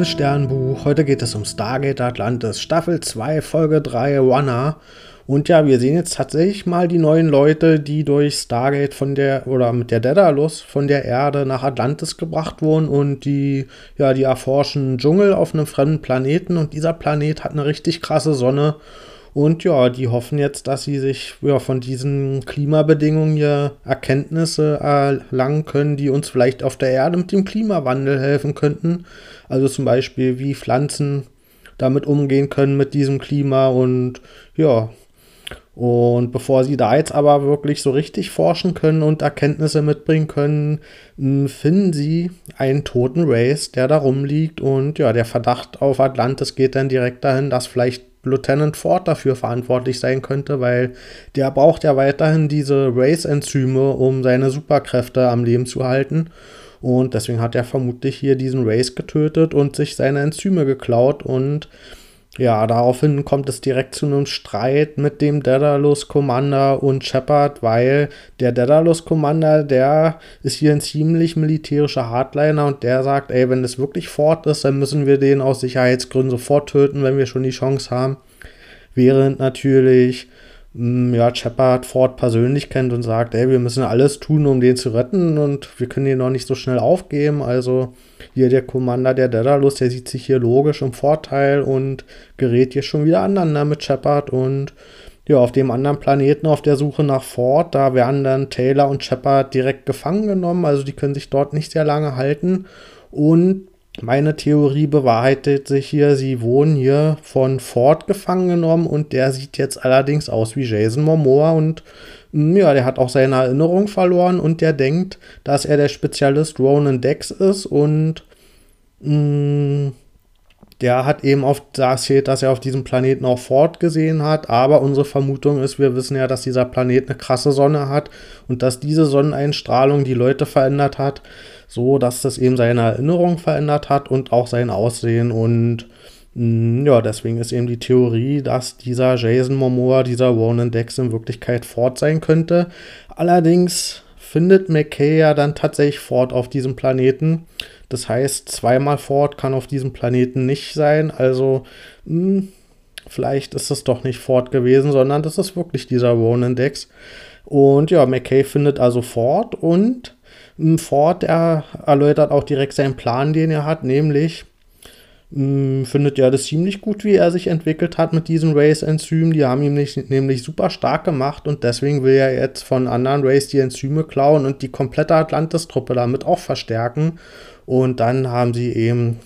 liebes Sternbuch. Heute geht es um Stargate Atlantis, Staffel 2, Folge 3, Wanna. Und ja, wir sehen jetzt tatsächlich mal die neuen Leute, die durch Stargate von der oder mit der Daedalus von der Erde nach Atlantis gebracht wurden und die ja, die erforschen Dschungel auf einem fremden Planeten und dieser Planet hat eine richtig krasse Sonne und ja, die hoffen jetzt, dass sie sich ja, von diesen Klimabedingungen hier Erkenntnisse erlangen können, die uns vielleicht auf der Erde mit dem Klimawandel helfen könnten. Also zum Beispiel, wie Pflanzen damit umgehen können mit diesem Klima und ja. Und bevor sie da jetzt aber wirklich so richtig forschen können und Erkenntnisse mitbringen können, finden sie einen toten Race, der da rumliegt. Und ja, der Verdacht auf Atlantis geht dann direkt dahin, dass vielleicht Lieutenant Ford dafür verantwortlich sein könnte, weil der braucht ja weiterhin diese Race-Enzyme, um seine Superkräfte am Leben zu halten. Und deswegen hat er vermutlich hier diesen Race getötet und sich seine Enzyme geklaut und ja, daraufhin kommt es direkt zu einem Streit mit dem Daedalus Commander und Shepard, weil der Daedalus Commander, der ist hier ein ziemlich militärischer Hardliner und der sagt, ey, wenn es wirklich fort ist, dann müssen wir den aus Sicherheitsgründen sofort töten, wenn wir schon die Chance haben. Während natürlich ja, Shepard Ford persönlich kennt und sagt, ey, wir müssen alles tun, um den zu retten und wir können ihn noch nicht so schnell aufgeben. Also hier der Commander der Daedalus, der sieht sich hier logisch im Vorteil und gerät hier schon wieder aneinander mit Shepard und ja, auf dem anderen Planeten auf der Suche nach Ford, da werden dann Taylor und Shepard direkt gefangen genommen, also die können sich dort nicht sehr lange halten und meine Theorie bewahrheitet sich hier. Sie wurden hier von Ford gefangen genommen und der sieht jetzt allerdings aus wie Jason Momoa und mm, ja, der hat auch seine Erinnerung verloren und der denkt, dass er der Spezialist Ronan Dex ist und mh, mm, der hat eben oft erzählt, dass er auf diesem Planeten auch Ford gesehen hat, aber unsere Vermutung ist, wir wissen ja, dass dieser Planet eine krasse Sonne hat und dass diese Sonneneinstrahlung die Leute verändert hat so dass das eben seine Erinnerung verändert hat und auch sein Aussehen und mh, mm, ja, deswegen ist eben die Theorie, dass dieser Jason Momoa, dieser Ronan Dex in Wirklichkeit Ford sein könnte. Allerdings findet McKay ja dann tatsächlich Ford auf diesem Planeten. Das heißt, zweimal Ford kann auf diesem Planeten nicht sein. Also, mh, mm, vielleicht ist es doch nicht Ford gewesen, sondern das ist wirklich dieser Ronan Dex. Und ja, McKay findet also Ford und Ford er erläutert auch direkt seinen Plan, den er hat, nämlich findet ja das ziemlich gut, wie er sich entwickelt hat mit diesen Race-Enzymen. Die haben ihn nicht, nämlich super stark gemacht und deswegen will er jetzt von anderen Race die Enzyme klauen und die komplette Atlantis-Truppe damit auch verstärken. Und dann haben sie eben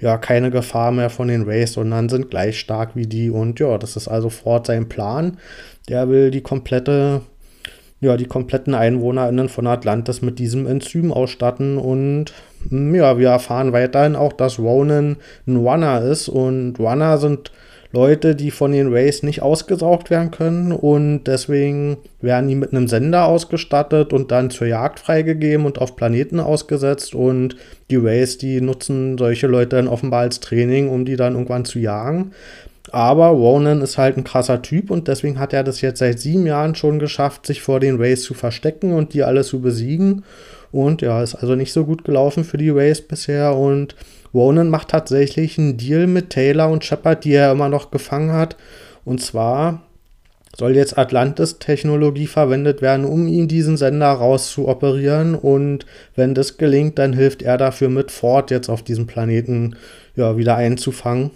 ja keine Gefahr mehr von den Race, sondern sind gleich stark wie die. Und ja, das ist also Ford sein Plan. Der will die komplette ja, die kompletten EinwohnerInnen von Atlantis mit diesem Enzym ausstatten und hm, ja, wir erfahren weiterhin auch, dass Ronan ein Runner ist und Runner sind Leute, die von den Rays nicht ausgesaugt werden können und deswegen werden die mit einem Sender ausgestattet und dann zur Jagd freigegeben und auf Planeten ausgesetzt und die Rays, die nutzen solche Leute dann offenbar als Training, um die dann irgendwann zu jagen. Aber Ronan ist halt ein krasser Typ und deswegen hat er das jetzt seit sieben Jahren schon geschafft, sich vor den Rays zu verstecken und die alle zu besiegen. Und ja, ist also nicht so gut gelaufen für die Rays bisher. Und Ronan macht tatsächlich einen Deal mit Taylor und Shepard, die er immer noch gefangen hat. Und zwar soll jetzt Atlantis-Technologie verwendet werden, um ihm diesen Sender rauszuoperieren. Und wenn das gelingt, dann hilft er dafür mit, Ford jetzt auf diesem Planeten ja, wieder einzufangen.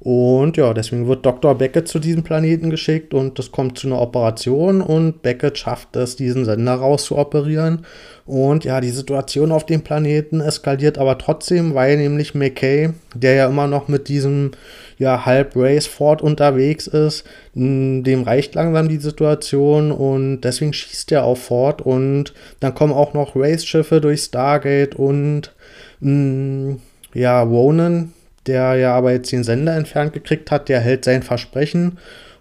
Und ja, deswegen wird Dr. Beckett zu diesem Planeten geschickt und es kommt zu einer Operation und Beckett schafft es, diesen Sender rauszuoperieren. Und ja, die Situation auf dem Planeten eskaliert aber trotzdem, weil nämlich McKay, der ja immer noch mit diesem ja, halb Race Ford unterwegs ist, dem reicht langsam die Situation und deswegen schießt er auf Ford und dann kommen auch noch Race-Schiffe durch Stargate und mh, ja, Ronan, der ja aber jetzt den Sender entfernt gekriegt hat, der hält sein Versprechen.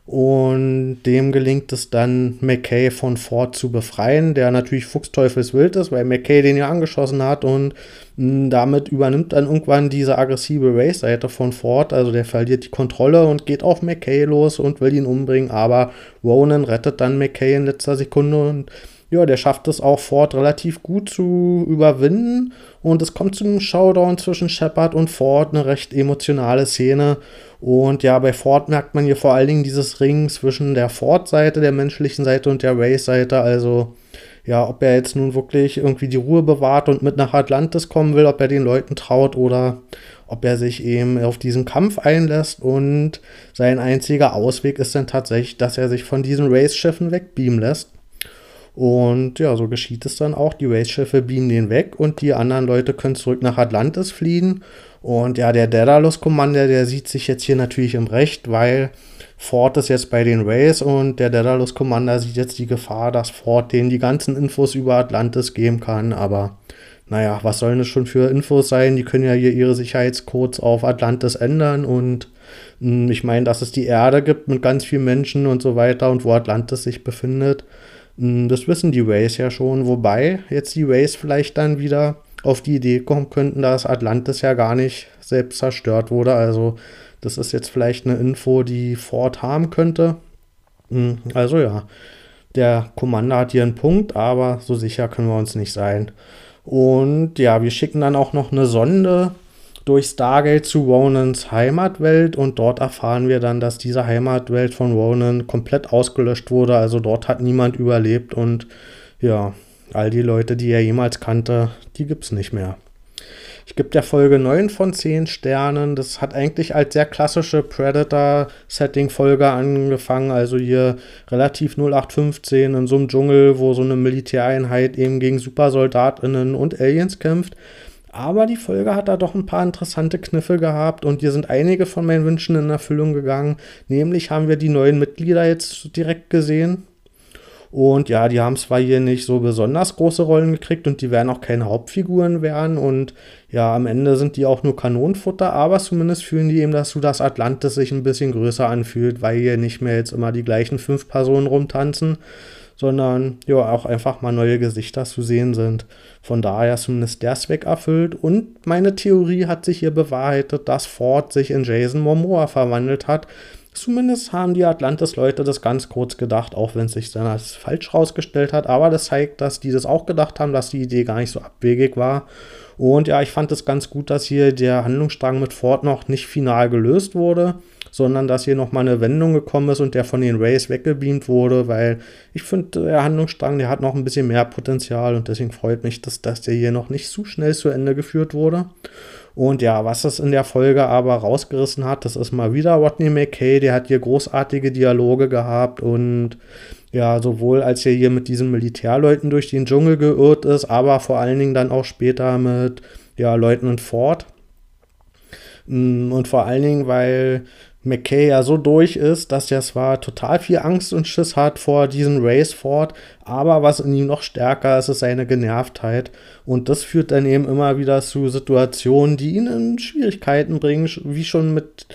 Und dem gelingt es dann, McKay von Ford zu befreien, der natürlich fuchsteufelswild ist, weil McKay den ja angeschossen hat und mh, damit übernimmt dann irgendwann diese aggressive Race-Seite von Ford, also der verliert die Kontrolle und geht auf McKay los und will ihn umbringen, aber Ronan rettet dann McKay in letzter Sekunde und ja, der schafft es auch Ford relativ gut zu überwinden. Und es kommt zu einem Showdown zwischen Shepard und Ford, eine recht emotionale Szene. Und ja, bei Ford merkt man hier vor allen Dingen dieses Ring zwischen der Ford-Seite, der menschlichen Seite und der Race-Seite. Also ja, ob er jetzt nun wirklich irgendwie die Ruhe bewahrt und mit nach Atlantis kommen will, ob er den Leuten traut oder ob er sich eben auf diesen Kampf einlässt und sein einziger Ausweg ist dann tatsächlich, dass er sich von diesen Race-Schiffen wegbeamen lässt. Und ja, so geschieht es dann auch. Die Race-Schiffe beamen den weg und die anderen Leute können zurück nach Atlantis fliehen. Und ja, der Daedalus-Commander, der sieht sich jetzt hier natürlich im Recht, weil Ford ist jetzt bei den Rays und der Daedalus-Commander sieht jetzt die Gefahr, dass Ford denen die ganzen Infos über Atlantis geben kann. Aber naja, was sollen das schon für Infos sein? Die können ja hier ihre Sicherheitscodes auf Atlantis ändern und mh, hm, ich meine, dass es die Erde gibt mit ganz vielen Menschen und so weiter und wo Atlantis sich befindet. Hm, das wissen die Rays ja schon, wobei jetzt die Rays vielleicht dann wieder auf die Idee kommen könnten, dass Atlantis ja gar nicht selbst zerstört wurde. Also das ist jetzt vielleicht eine Info, die Ford haben könnte. Hm, also ja, der Commander hat hier einen Punkt, aber so sicher können wir uns nicht sein. Und ja, wir schicken dann auch noch eine Sonde durch Stargate zu Ronans Heimatwelt und dort erfahren wir dann, dass diese Heimatwelt von Ronan komplett ausgelöscht wurde. Also dort hat niemand überlebt und ja, all die Leute, die er jemals kannte, die gibt es nicht mehr. Ich gebe der Folge 9 von 10 Sternen. Das hat eigentlich als sehr klassische Predator-Setting-Folge angefangen. Also hier relativ 0815 in so einem Dschungel, wo so eine Militäreinheit eben gegen SupersoldatInnen und Aliens kämpft. Aber die Folge hat da doch ein paar interessante Kniffe gehabt und hier sind einige von meinen Wünschen in Erfüllung gegangen. Nämlich haben wir die neuen Mitglieder jetzt direkt gesehen. Und ja, die haben zwar hier nicht so besonders große Rollen gekriegt und die werden auch keine Hauptfiguren werden. Und ja, am Ende sind die auch nur Kanonenfutter, aber zumindest fühlen die eben dazu, dass Atlantis sich ein bisschen größer anfühlt, weil hier nicht mehr jetzt immer die gleichen fünf Personen rumtanzen, sondern ja, auch einfach mal neue Gesichter zu sehen sind. Von daher zumindest der Zweck erfüllt. Und meine Theorie hat sich hier bewahrheitet, dass Ford sich in Jason Momoa verwandelt hat. Zumindest haben die Atlantis-Leute das ganz kurz gedacht, auch wenn es sich dann als falsch rausgestellt hat. Aber das zeigt, dass die das auch gedacht haben, dass die Idee gar nicht so abwegig war. Und ja, ich fand es ganz gut, dass hier der Handlungsstrang mit Ford noch nicht final gelöst wurde, sondern dass hier nochmal eine Wendung gekommen ist und der von den Rays weggebeamt wurde, weil ich finde, der Handlungsstrang, der hat noch ein bisschen mehr Potenzial und deswegen freut mich, dass, dass der hier noch nicht zu schnell zu Ende geführt wurde. Und ja, was das in der Folge aber rausgerissen hat, das ist mal wieder Rodney McKay, der hat hier großartige Dialoge gehabt und ja, sowohl als er hier mit diesen Militärleuten durch den Dschungel geirrt ist, aber vor allen Dingen dann auch später mit ja, Leutnant Ford. Mm, und vor allen Dingen, weil McKay ja so durch ist, dass er zwar total viel Angst und Schiss hat vor diesem Race Ford, aber was in ihm noch stärker ist, ist seine Genervtheit. Und das führt dann eben immer wieder zu Situationen, die ihn in Schwierigkeiten bringen, wie schon mit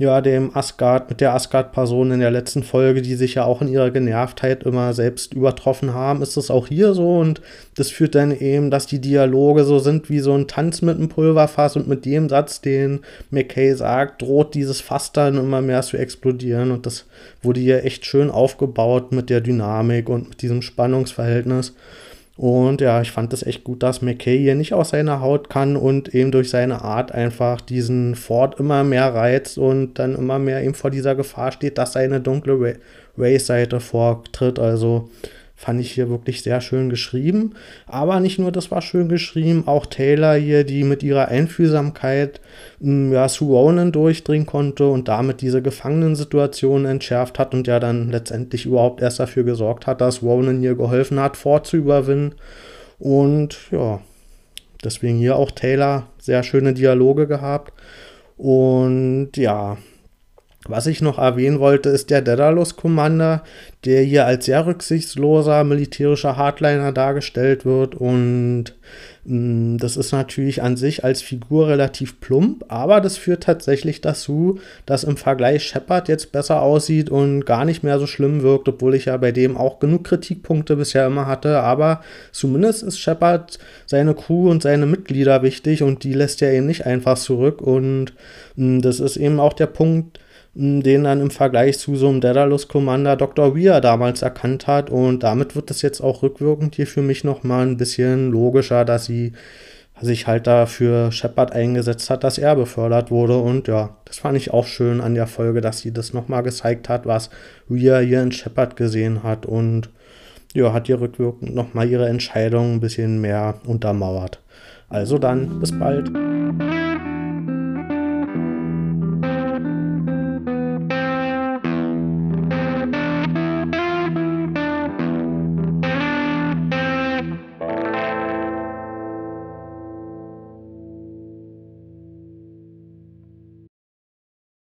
ja, dem Asgard, mit der Asgard-Person in der letzten Folge, die sich ja auch in ihrer Genervtheit immer selbst übertroffen haben, ist es auch hier so. Und das führt dann eben, dass die Dialoge so sind wie so ein Tanz mit einem Pulverfass und mit dem Satz, den McKay sagt, droht dieses Fass dann immer mehr zu explodieren. Und das wurde hier echt schön aufgebaut mit der Dynamik und mit diesem Spannungsverhältnis. Und ja, ich fand es echt gut, dass McKay hier nicht aus seiner Haut kann und eben durch seine Art einfach diesen Ford immer mehr reizt und dann immer mehr eben vor dieser Gefahr steht, dass seine dunkle Race-Seite vortritt. Also Fand ich hier wirklich sehr schön geschrieben. Aber nicht nur das war schön geschrieben, auch Taylor hier, die mit ihrer Einfühlsamkeit hm, ja, zu Ronan durchdringen konnte und damit diese Gefangenensituation entschärft hat und ja dann letztendlich überhaupt erst dafür gesorgt hat, dass Ronan hier geholfen hat, vorzuüberwinden. Und ja, deswegen hier auch Taylor sehr schöne Dialoge gehabt. Und ja, was ich noch erwähnen wollte, ist der Daedalus Commander, der hier als sehr rücksichtsloser militärischer Hardliner dargestellt wird und mh, mm, das ist natürlich an sich als Figur relativ plump, aber das führt tatsächlich dazu, dass im Vergleich Shepard jetzt besser aussieht und gar nicht mehr so schlimm wirkt, obwohl ich ja bei dem auch genug Kritikpunkte bisher immer hatte, aber zumindest ist Shepard seine Crew und seine Mitglieder wichtig und die lässt er eben nicht einfach zurück und mh, mm, das ist eben auch der Punkt, den dann im Vergleich zu so einem Daedalus Commander Dr. Weir damals erkannt hat. Und damit wird es jetzt auch rückwirkend hier für mich nochmal ein bisschen logischer, dass sie sich halt da für Shepard eingesetzt hat, dass er befördert wurde. Und ja, das fand ich auch schön an der Folge, dass sie das nochmal gezeigt hat, was Weir hier in Shepard gesehen hat. Und ja, hat hier rückwirkend nochmal ihre Entscheidung ein bisschen mehr untermauert. Also dann, bis bald.